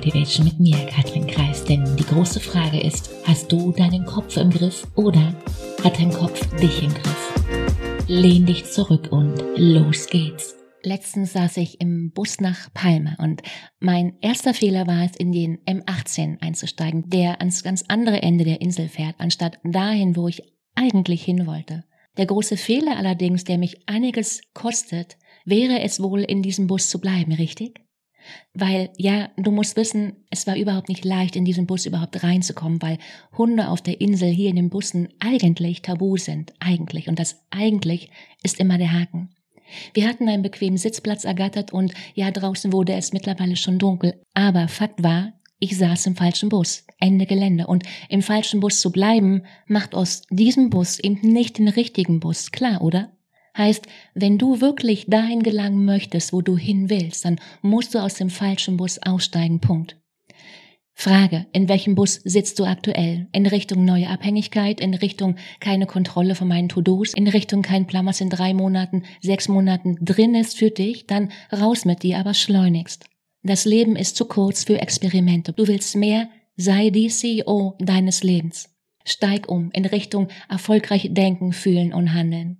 Motivation mit mir, Katrin Kreis. Denn die große Frage ist, hast du deinen Kopf im Griff oder hat dein Kopf dich im Griff? Lehn dich zurück und los geht's. Letztens saß ich im Bus nach Palma und mein erster Fehler war es, in den M18 einzusteigen, der ans ganz andere Ende der Insel fährt, anstatt dahin, wo ich eigentlich hin wollte. Der große Fehler allerdings, der mich einiges kostet, wäre es wohl, in diesem Bus zu bleiben, richtig? Weil, ja, du musst wissen, es war überhaupt nicht leicht, in diesen Bus überhaupt reinzukommen, weil Hunde auf der Insel hier in den Bussen eigentlich tabu sind. Eigentlich. Und das eigentlich ist immer der Haken. Wir hatten einen bequemen Sitzplatz ergattert und ja, draußen wurde es mittlerweile schon dunkel. Aber Fakt war, ich saß im falschen Bus. Ende Gelände. Und im falschen Bus zu bleiben, macht aus diesem Bus eben nicht den richtigen Bus. Klar, oder? Heißt, wenn du wirklich dahin gelangen möchtest, wo du hin willst, dann musst du aus dem falschen Bus aussteigen. Punkt. Frage, in welchem Bus sitzt du aktuell? In Richtung neue Abhängigkeit, in Richtung keine Kontrolle von meinen To-Dos, in Richtung kein Plan, was in drei Monaten, sechs Monaten drin ist für dich, dann raus mit dir, aber schleunigst. Das Leben ist zu kurz für Experimente. Du willst mehr, sei die CEO deines Lebens. Steig um in Richtung erfolgreich denken, fühlen und handeln.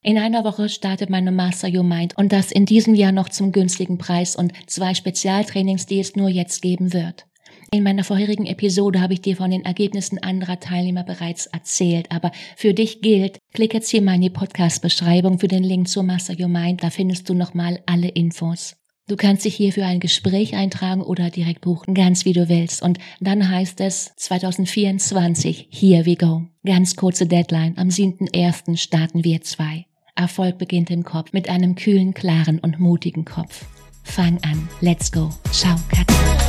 In einer Woche startet meine Master Your Mind und das in diesem Jahr noch zum günstigen Preis und zwei Spezialtrainings, die es nur jetzt geben wird. In meiner vorherigen Episode habe ich dir von den Ergebnissen anderer Teilnehmer bereits erzählt, aber für dich gilt, klick jetzt hier mal in die Podcast-Beschreibung für den Link zur Master Your Mind, da findest du nochmal alle Infos. Du kannst dich hier für ein Gespräch eintragen oder direkt buchen, ganz wie du willst. Und dann heißt es 2024, here we go. Ganz kurze Deadline, am 7.1. starten wir zwei. Erfolg beginnt im Kopf mit einem kühlen, klaren und mutigen Kopf. Fang an. Let's go. Ciao, Katja.